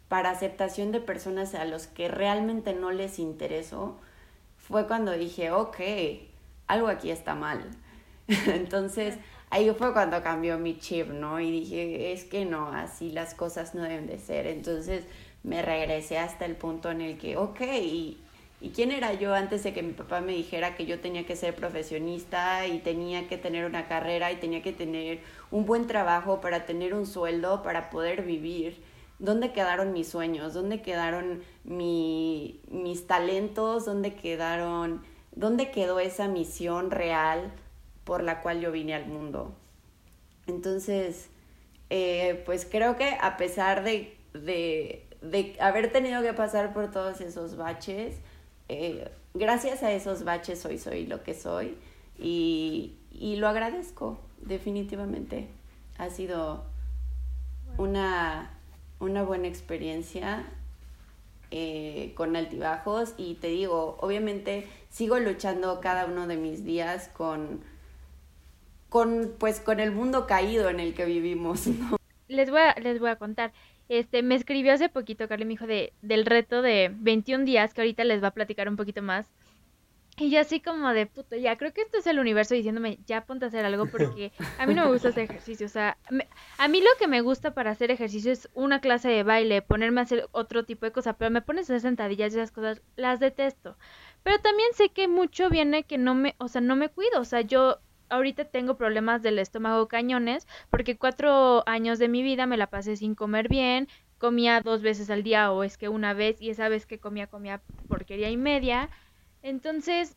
para aceptación de personas a los que realmente no les interesó, fue cuando dije, ok, algo aquí está mal. Entonces ahí fue cuando cambió mi chip, ¿no? Y dije, es que no, así las cosas no deben de ser. Entonces me regresé hasta el punto en el que, ok, y ¿Y quién era yo antes de que mi papá me dijera que yo tenía que ser profesionista y tenía que tener una carrera y tenía que tener un buen trabajo para tener un sueldo, para poder vivir? ¿Dónde quedaron mis sueños? ¿Dónde quedaron mi, mis talentos? ¿Dónde quedaron, dónde quedó esa misión real por la cual yo vine al mundo? Entonces, eh, pues creo que a pesar de, de, de haber tenido que pasar por todos esos baches, eh, gracias a esos baches hoy soy lo que soy y, y lo agradezco definitivamente. Ha sido una, una buena experiencia eh, con altibajos y te digo, obviamente sigo luchando cada uno de mis días con, con, pues, con el mundo caído en el que vivimos. Les, voy a, les voy a contar. Este, me escribió hace poquito, Carly, mi hijo, de, del reto de 21 días, que ahorita les va a platicar un poquito más. Y yo así como de puto, ya, creo que esto es el universo diciéndome, ya ponte a hacer algo porque a mí no me gusta hacer ejercicio. O sea, a mí lo que me gusta para hacer ejercicio es una clase de baile, ponerme a hacer otro tipo de cosas, pero me pones a hacer sentadillas y esas cosas, las detesto. Pero también sé que mucho viene que no me, o sea, no me cuido. O sea, yo ahorita tengo problemas del estómago cañones porque cuatro años de mi vida me la pasé sin comer bien, comía dos veces al día o es que una vez y esa vez que comía comía porquería y media. Entonces,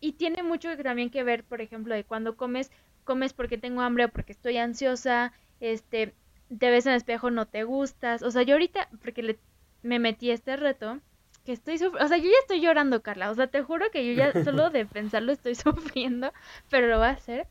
y tiene mucho también que ver, por ejemplo, de cuando comes, comes porque tengo hambre o porque estoy ansiosa, este, te ves en el espejo, no te gustas. O sea, yo ahorita, porque le, me metí este reto, que estoy o sea, yo ya estoy llorando, Carla, o sea, te juro que yo ya solo de pensarlo estoy sufriendo, pero lo voy a hacer.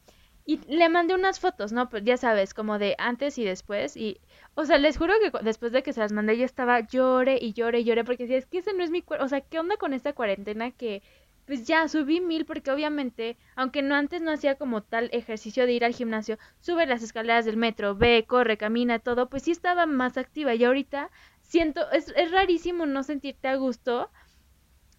Y le mandé unas fotos, ¿no? Pues ya sabes, como de antes y después. Y, o sea, les juro que después de que se las mandé, yo estaba llore y llore y llore porque decía, es que ese no es mi cuerpo. O sea, ¿qué onda con esta cuarentena que, pues ya subí mil porque obviamente, aunque no antes no hacía como tal ejercicio de ir al gimnasio, sube las escaleras del metro, ve, corre, camina, todo, pues sí estaba más activa. Y ahorita siento, es, es rarísimo no sentirte a gusto.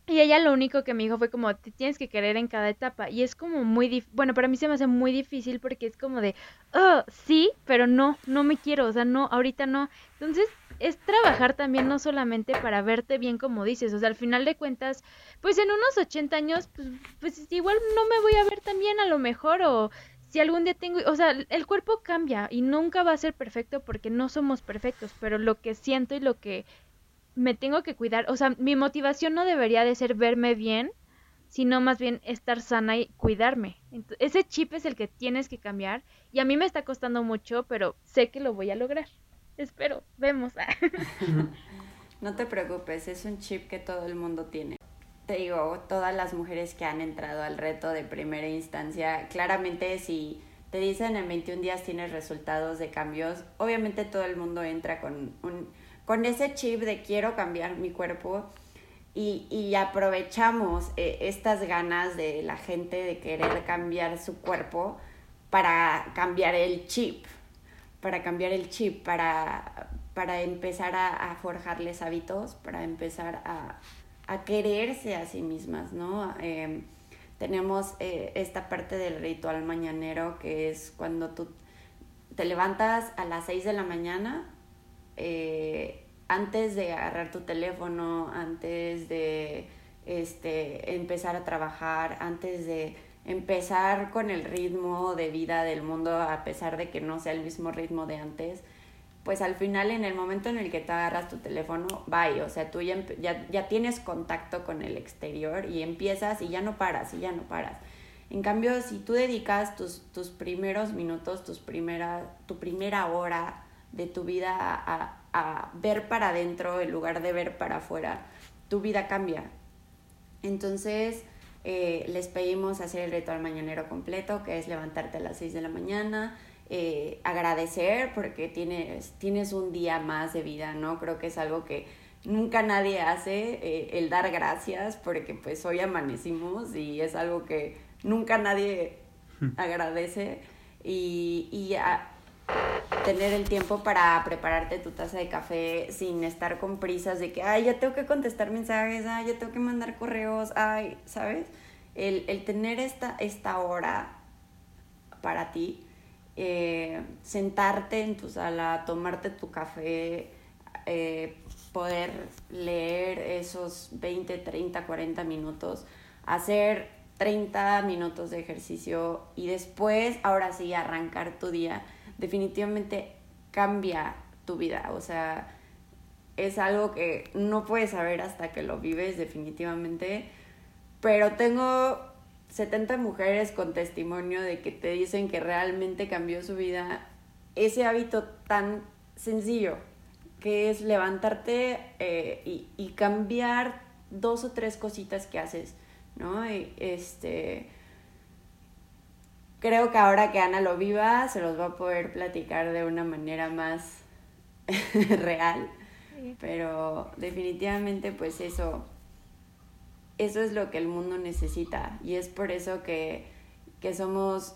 Y ella lo único que me dijo fue como, te tienes que querer en cada etapa. Y es como muy, difícil, bueno, para mí se me hace muy difícil porque es como de, oh, sí, pero no, no me quiero, o sea, no, ahorita no. Entonces, es trabajar también no solamente para verte bien como dices, o sea, al final de cuentas, pues en unos 80 años, pues, pues igual no me voy a ver tan bien a lo mejor, o si algún día tengo, o sea, el cuerpo cambia y nunca va a ser perfecto porque no somos perfectos, pero lo que siento y lo que me tengo que cuidar, o sea, mi motivación no debería de ser verme bien sino más bien estar sana y cuidarme. ese chip es el que tienes que cambiar y a mí me está costando mucho, pero sé que lo voy a lograr. Espero, vemos. no te preocupes, es un chip que todo el mundo tiene. Digo, todas las mujeres que han entrado al reto de primera instancia, claramente si te dicen en 21 días tienes resultados de cambios, obviamente todo el mundo entra con, un, con ese chip de quiero cambiar mi cuerpo y, y aprovechamos eh, estas ganas de la gente de querer cambiar su cuerpo para cambiar el chip, para cambiar el chip, para, para empezar a, forjarles hábitos, para empezar a, a, quererse a sí mismas, ¿no? Em, tenemos eh, esta parte del ritual mañanero que es cuando tú te levantas a las 6 de la mañana, eh, antes de agarrar tu teléfono, antes de este, empezar a trabajar, antes de empezar con el ritmo de vida del mundo, a pesar de que no sea el mismo ritmo de antes, pues al final en el momento en el que te agarras tu teléfono, bye, o sea, tú ya, ya, tienes contacto con el exterior y empiezas y ya no paras, y ya no paras. En cambio, si tú dedicas tus, tus primeros minutos, tus primera, tu primera hora de tu vida a, a ver para adentro en lugar de ver para afuera, tu vida cambia. Entonces, eh, les pedimos hacer el ritual mañanero completo, que es levantarte a las 6 de la mañana, eh, agradecer porque tienes, tienes un día más de vida, ¿no? Creo que es algo que nunca nadie hace, eh, el dar gracias, porque pues hoy amanecimos y es algo que nunca nadie hmm. agradece. Y, y tener el tiempo para prepararte tu taza de café sin estar con prisas de que, ay, ya tengo que contestar mensajes, ay, ya tengo que mandar correos, ay, ¿sabes? El, el tener esta, esta hora para ti, eh, sentarte en tu sala, tomarte tu café, eh, poder leer esos 20, 30, 40 minutos, hacer 30 minutos de ejercicio y después, ahora sí, arrancar tu día definitivamente cambia tu vida. O sea, es algo que no puedes saber hasta que lo vives definitivamente. Pero tengo 70 mujeres con testimonio de que te dicen que realmente cambió su vida ese hábito tan sencillo que es levantarte eh, y, y, cambiar dos o tres cositas que haces, ¿no? Y, este, creo que ahora que Ana lo viva, se los va a poder platicar de una manera más real. Pero definitivamente pues eso, eso es lo que el mundo necesita y es por eso que, que somos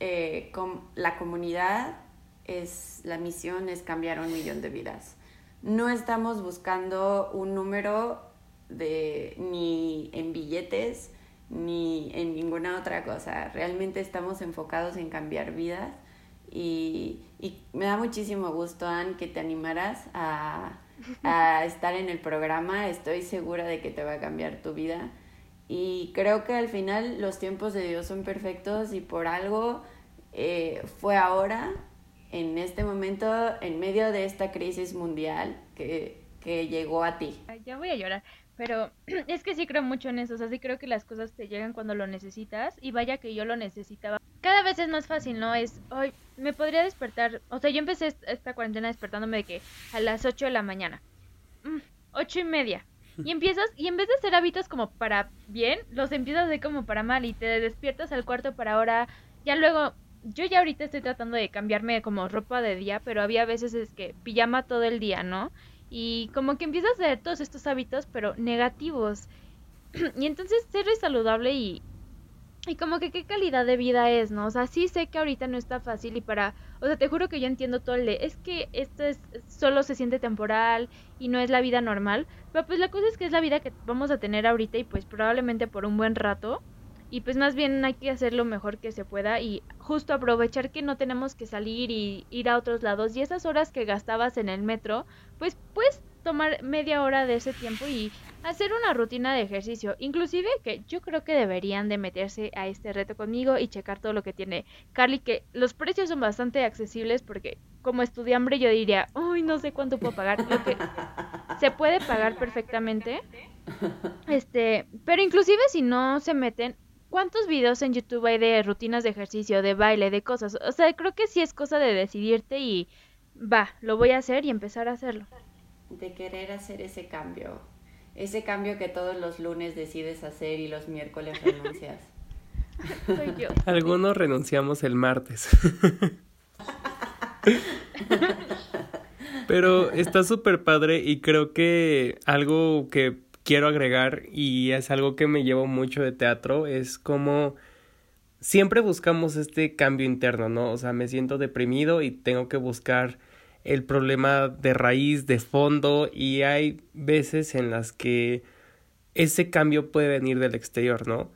eh, la comunidad, es la misión es cambiar un millón de vidas. No estamos buscando un número de ni en billetes, ni en ninguna otra cosa. Realmente estamos enfocados en cambiar vidas y, y me da muchísimo gusto, Anne, que te animaras a, a estar en el programa. Estoy segura de que te va a cambiar tu vida. Y creo que al final los tiempos de Dios son perfectos y por algo eh, fue ahora, en este momento, en medio de esta crisis mundial que, que llegó a ti. Ya voy a llorar. Pero es que sí creo mucho en eso, o sea, sí creo que las cosas te llegan cuando lo necesitas y vaya que yo lo necesitaba. Cada vez es más fácil, ¿no? Es, hoy me podría despertar, o sea, yo empecé esta cuarentena despertándome de que a las 8 de la mañana, mm, ocho y media. Y empiezas, y en vez de hacer hábitos como para bien, los empiezas hacer como para mal y te despiertas al cuarto para ahora, ya luego, yo ya ahorita estoy tratando de cambiarme como ropa de día, pero había veces es que pijama todo el día, ¿no? Y como que empiezas a hacer todos estos hábitos, pero negativos. y entonces ser saludable y, y como que qué calidad de vida es, ¿no? O sea, sí sé que ahorita no está fácil y para, o sea, te juro que yo entiendo todo el de, es que esto es solo se siente temporal y no es la vida normal, pero pues la cosa es que es la vida que vamos a tener ahorita y pues probablemente por un buen rato y pues más bien hay que hacer lo mejor que se pueda y justo aprovechar que no tenemos que salir y ir a otros lados y esas horas que gastabas en el metro, pues puedes tomar media hora de ese tiempo y hacer una rutina de ejercicio, inclusive que yo creo que deberían de meterse a este reto conmigo y checar todo lo que tiene Carly, que los precios son bastante accesibles porque como estudiambre yo diría, uy, no sé cuánto puedo pagar, lo que se puede pagar perfectamente Este, pero inclusive si no se meten, ¿cuántos videos en YouTube hay de rutinas de ejercicio, de baile, de cosas? O sea, creo que sí es cosa de decidirte y va, lo voy a hacer y empezar a hacerlo. De querer hacer ese cambio. Ese cambio que todos los lunes decides hacer y los miércoles renuncias. Soy yo. Algunos renunciamos el martes. Pero está súper padre y creo que algo que quiero agregar y es algo que me llevo mucho de teatro es como siempre buscamos este cambio interno, ¿no? O sea, me siento deprimido y tengo que buscar el problema de raíz, de fondo y hay veces en las que ese cambio puede venir del exterior, ¿no?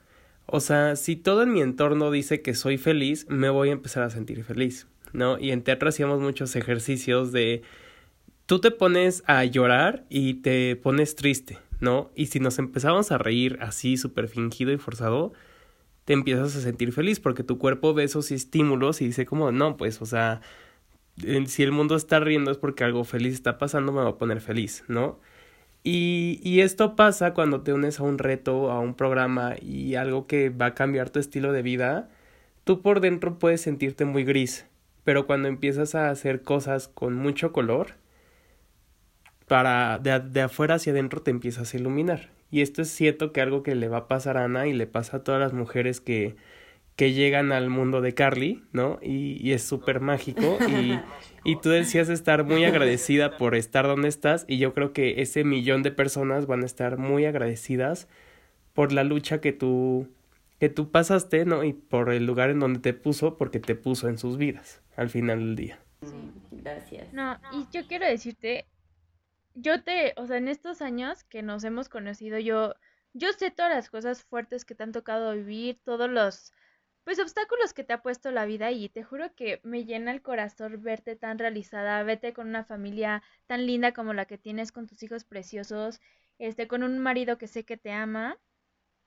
O sea, si todo en mi entorno dice que soy feliz, me voy a empezar a sentir feliz, ¿no? Y en teatro hacíamos muchos ejercicios de tú te pones a llorar y te pones triste, ¿no? Y si nos empezamos a reír así súper fingido y forzado, te empiezas a sentir feliz porque tu cuerpo ve esos estímulos y dice como, no, pues, o sea, si el mundo está riendo es porque algo feliz está pasando, me va a poner feliz, ¿no? Y, y esto pasa cuando te unes a un reto, a un programa y algo que va a cambiar tu estilo de vida, tú por dentro puedes sentirte muy gris, pero cuando empiezas a hacer cosas con mucho color, para de, de, afuera hacia adentro te empiezas a iluminar. Y esto es cierto que algo que le va a pasar a Ana y le pasa a todas las mujeres que, que llegan al mundo de Carly, ¿no? Y, y es súper mágico. Y, y tú decías estar muy agradecida por estar donde estás. Y yo creo que ese millón de personas van a estar muy agradecidas por la lucha que tú, que tú pasaste, ¿no? Y por el lugar en donde te puso, porque te puso en sus vidas al final del día. Sí, gracias. No, y yo quiero decirte, yo te, o sea, en estos años que nos hemos conocido, yo, yo sé todas las cosas fuertes que te han tocado vivir, todos los, pues, obstáculos que te ha puesto la vida y te juro que me llena el corazón verte tan realizada, vete con una familia tan linda como la que tienes con tus hijos preciosos, este, con un marido que sé que te ama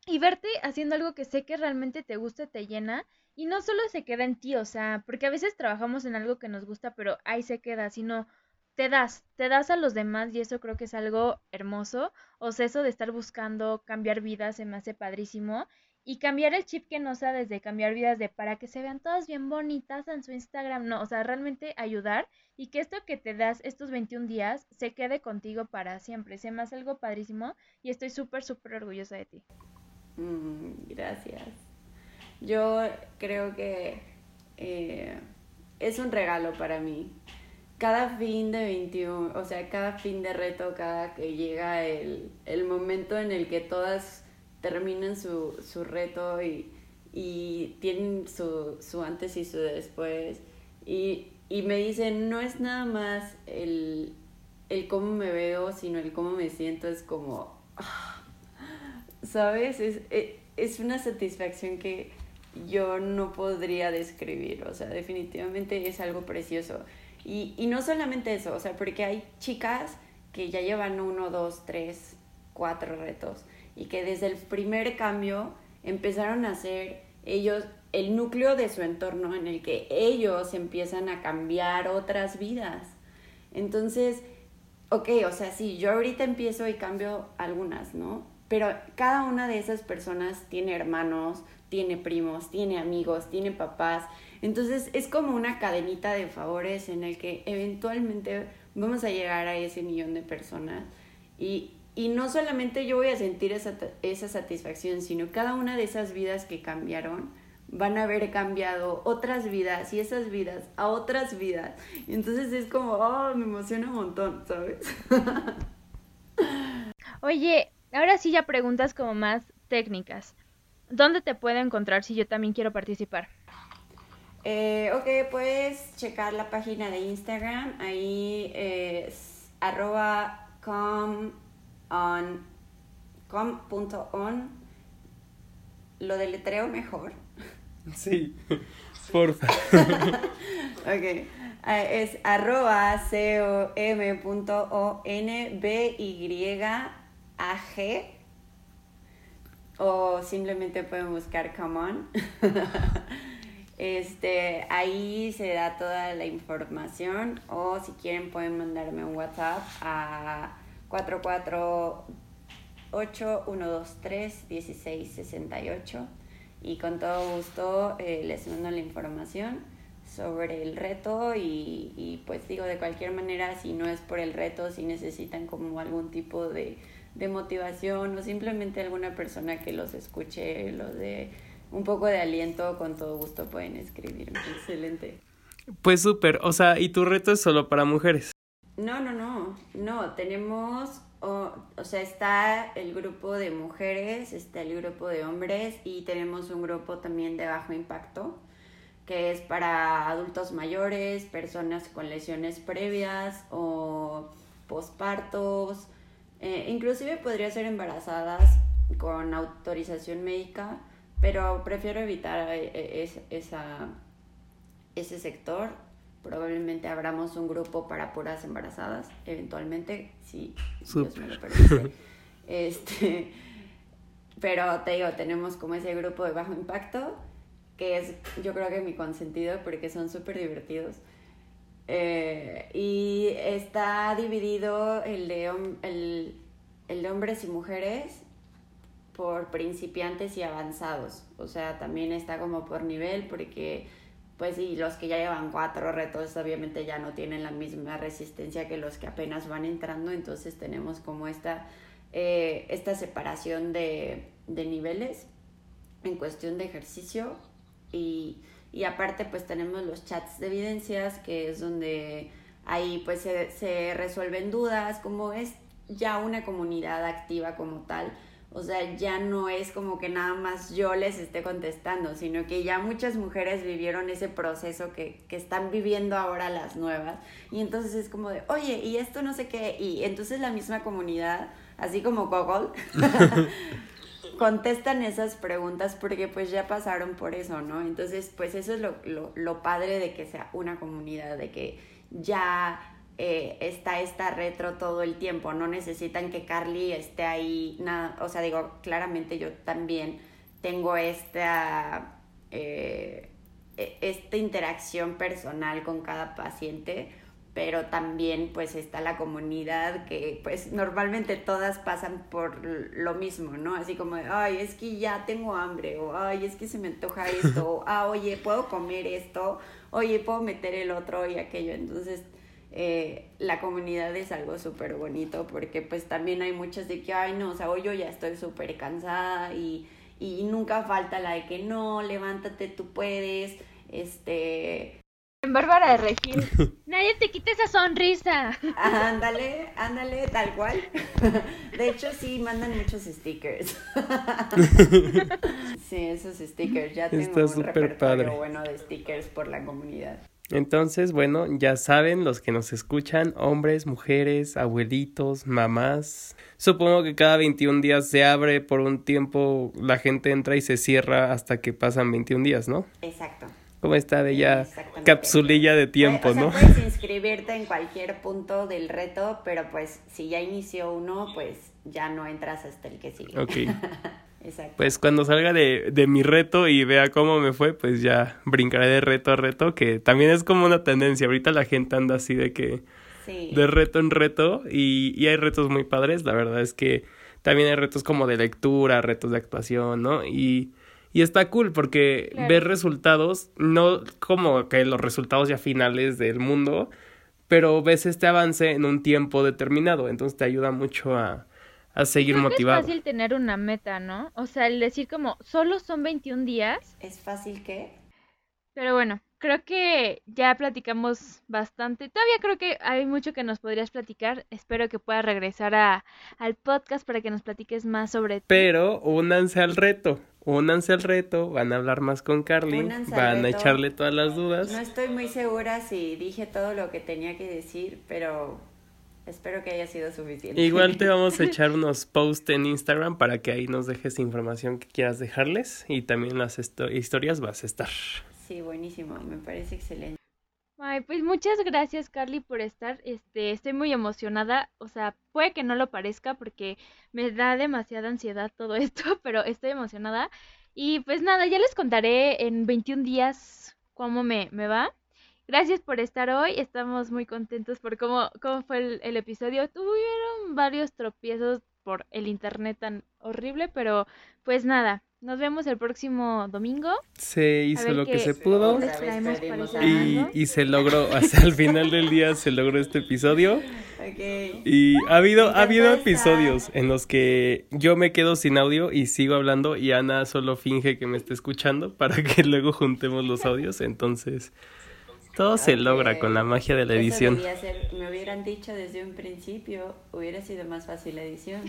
y verte haciendo algo que sé que realmente te gusta, te llena y no solo se queda en ti, o sea, porque a veces trabajamos en algo que nos gusta, pero ahí se queda, sino te das, te das a los demás y eso creo que es algo hermoso. O sea, eso de estar buscando cambiar vidas se me hace padrísimo. Y cambiar el chip que no sea desde cambiar vidas de para que se vean todas bien bonitas en su Instagram, no, o sea, realmente ayudar y que esto que te das estos 21 días se quede contigo para siempre. Se me hace algo padrísimo y estoy súper, súper orgullosa de ti. Mm, gracias. Yo creo que eh, es un regalo para mí cada fin de 21, o sea, cada fin de reto, cada que llega el, el momento en el que todas terminan su, su reto y, y tienen su, su, antes y su después. Y, y, me dicen, no es nada más el, el cómo me veo, sino el cómo me siento, es como, ¿sabes? Es, e, es una satisfacción que yo no podría describir, o sea, definitivamente es algo precioso. Y, y no solamente eso, o sea, porque hay chicas que ya llevan uno, dos, tres, cuatro retos y que desde el primer cambio empezaron a hacer ellos el núcleo de su entorno en el que ellos empiezan a cambiar otras vidas. Entonces, ok, o sea, sí, yo ahorita empiezo y cambio algunas, ¿no? Pero cada una de esas personas tiene hermanos, tiene primos, tiene amigos, tiene papás. Entonces es como una cadenita de favores en el que eventualmente vamos a llegar a ese millón de personas. Y, y no solamente yo voy a sentir esa, esa satisfacción, sino cada una de esas vidas que cambiaron van a haber cambiado otras vidas y esas vidas a otras vidas. Entonces es como, oh, me emociona un montón, ¿sabes? Oye, ahora sí ya preguntas como más técnicas. ¿Dónde te puedo encontrar si yo también quiero participar? Eh, ok, puedes checar la página de Instagram. Ahí es arroba com on, com.on. Lo deletreo mejor. Sí, porfa. ok. Eh, es arroba c-o-m.o-n-b-y-a-g o simplemente pueden buscar Come On. este, ahí se da toda la información o si quieren pueden mandarme un WhatsApp a 44 813-1668 y con todo gusto eh, les mando la información sobre el reto y, y, pues digo de cualquier manera si no es por el reto, si necesitan como algún tipo de, de motivación o simplemente alguna persona que los escuche, los de un poco de aliento, con todo gusto pueden escribirme. Excelente. Pues súper, o sea, ¿y tu reto es solo para mujeres? No, no, no, no, tenemos, o, o sea, está el grupo de mujeres, está el grupo de hombres y tenemos un grupo también de bajo impacto que es para adultos mayores, personas con lesiones previas o pospartos, eh, inclusive podría ser embarazadas con autorización médica, pero prefiero evitar eh, eh, ese sector. Probablemente abramos un grupo para puras embarazadas, eventualmente, si Dios me lo permite. Este, pero te digo, tenemos como ese grupo de bajo impacto, que es yo creo que mi consentido porque son súper divertidos. Eh, y está dividido el de, el, el de hombres y mujeres por principiantes y avanzados. O sea, también está como por nivel porque, pues sí, los que ya llevan cuatro retos obviamente ya no tienen la misma resistencia que los que apenas van entrando. Entonces tenemos como esta, eh, esta separación de, niveles en cuestión de ejercicio y y aparte pues tenemos los chats de evidencias, que es donde ahí pues se resuelven dudas, como es ya una comunidad activa como tal. O sea, ya no es como que nada más yo les esté contestando, sino que ya muchas mujeres vivieron ese proceso que, que están viviendo ahora las nuevas. Y entonces es como de, oye, y esto no sé qué. Y entonces la misma comunidad, así como Google, contestan esas preguntas porque pues ya pasaron por eso, ¿no? Entonces pues eso es lo, lo, lo padre de que sea una comunidad, de que ya eh, está esta retro todo el tiempo, no necesitan que Carly esté ahí, nada, o sea, digo, claramente yo también tengo esta, eh, e, esta interacción personal con cada paciente, pero también pues está la comunidad que pues normalmente todas pasan por lo mismo, ¿no? Así como, ay, es que ya tengo hambre, o ay, es que se me antoja esto, o ah, oye, puedo comer esto, oye, puedo meter el otro y aquello. Entonces, eh, la comunidad es algo súper bonito porque pues también hay muchas de que, ay, no, o sea, hoy yo ya estoy súper cansada y, y nunca falta la de que no, levántate, tú puedes, este en Bárbara de Regil. Nadie te quita esa sonrisa. Ándale, ándale, tal cual. De hecho, sí, mandan muchos stickers. Sí, esos stickers. Ya tengo un repertorio padre. bueno de stickers por la comunidad. Entonces, bueno, ya saben los que nos escuchan, hombres, mujeres, abuelitos, mamás. Supongo que cada 21 días se abre por un tiempo, la gente entra y se cierra hasta que pasan 21 días, ¿no? Exacto como está de ya capsulilla de tiempo, o sea, ¿no? Puedes inscribirte en cualquier punto del reto, pero pues si ya inició uno, pues ya no entras hasta el que sigue. Ok. Exacto. Pues cuando salga de, de mi reto y vea cómo me fue, pues ya brincaré de reto a reto, que también es como una tendencia. Ahorita la gente anda así de que sí. de reto en reto y, y hay retos muy padres. La verdad es que también hay retos como de lectura, retos de actuación, ¿no? Y y está cool porque claro. ver resultados, no como que los resultados ya finales del mundo, pero ves este avance en un tiempo determinado, entonces te ayuda mucho a, a seguir Creo motivado. es fácil tener una meta, ¿no? O sea, el decir como, solo son 21 días. ¿Es fácil qué? Pero bueno, creo que ya platicamos bastante. Todavía creo que hay mucho que nos podrías platicar. Espero que puedas regresar a, al podcast para que nos platiques más sobre ti. Pero únanse al reto. Únanse al reto, van a hablar más con Carly, únanse van a echarle todas las dudas. No estoy muy segura si dije todo lo que tenía que decir, pero espero que haya sido suficiente. Igual te vamos a echar unos posts en Instagram para que ahí nos dejes información que quieras dejarles y también las historias vas a estar. Sí, buenísimo, me parece excelente. Ay, pues muchas gracias Carly por estar, este, estoy muy emocionada, o sea, puede que no lo parezca porque me da demasiada ansiedad todo esto, pero estoy emocionada. Y pues nada, ya les contaré en 21 días cómo me, me va. Gracias por estar hoy, estamos muy contentos por cómo, cómo fue el, el episodio. Tuvieron varios tropiezos por el internet tan horrible, pero pues nada, nos vemos el próximo domingo. Se hizo lo que se pudo. Y, y, se logró, hasta el final del día se logró este episodio. Y ha habido, ha habido episodios en los que yo me quedo sin audio y sigo hablando y Ana solo finge que me está escuchando para que luego juntemos los audios. Entonces, todo se logra con la magia de la edición. me hubieran dicho desde un principio, hubiera sido más fácil la edición.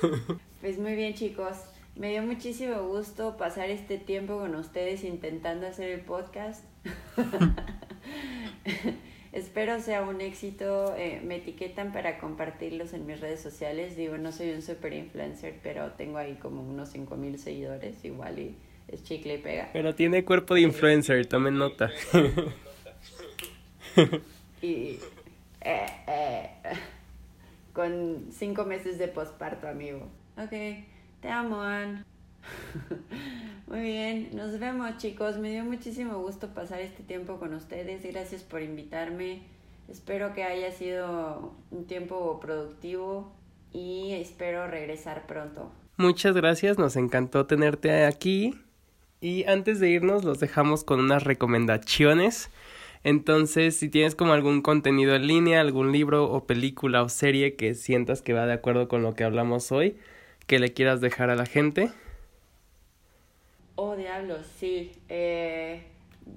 pues muy bien chicos, me dio muchísimo gusto pasar este tiempo con ustedes intentando hacer el podcast. Espero sea un éxito. Eh, me etiquetan para compartirlos en mis redes sociales. Digo, no soy un super influencer, pero tengo ahí como unos 5000 seguidores, igual y es chicle y pega. Pero tiene cuerpo de influencer, tomen nota. y eh, eh, con cinco meses de posparto, amigo. Ok, te amo, Ann. Muy bien, nos vemos chicos. Me dio muchísimo gusto pasar este tiempo con ustedes. Gracias por invitarme. Espero que haya sido un tiempo productivo y espero regresar pronto. Muchas gracias, nos encantó tenerte aquí. Y antes de irnos, los dejamos con unas recomendaciones. Entonces, si tienes como algún contenido en línea, algún libro o película o serie que sientas que va de acuerdo con lo que hablamos hoy, que le quieras dejar a la gente. Oh, diablos, sí. Eh,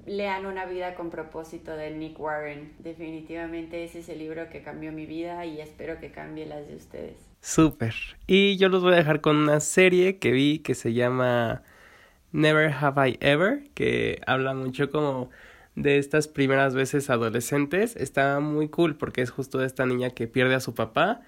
lean Una vida con propósito de Nick Warren. Definitivamente ese es el libro que cambió mi vida y espero que cambie las de ustedes. Súper. Y yo los voy a dejar con una serie que vi que se llama Never Have I Ever, que habla mucho como de estas primeras veces adolescentes. Está muy cool porque es justo de esta niña que pierde a su papá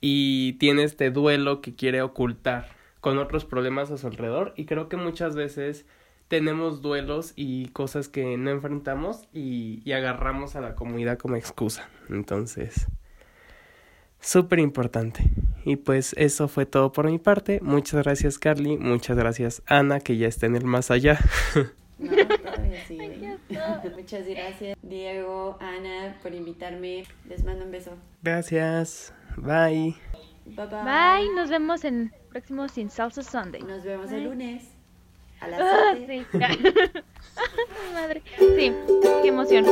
y tiene este duelo que quiere ocultar con otros problemas a su alrededor y creo que muchas veces tenemos duelos y cosas que no enfrentamos y, y agarramos a la comunidad como excusa. Entonces, súper importante. Y pues eso fue todo por mi parte. Muchas gracias Carly, muchas gracias Ana que ya está en el más allá. Muchas gracias Diego, Ana por invitarme. Les mando un beso. Gracias. Bye. Bye bye. Bye, nos vemos en próximo Sin Salsa Sunday. Nos vemos el lunes a las 7. Ah, sí. Madre. Sí, qué emoción.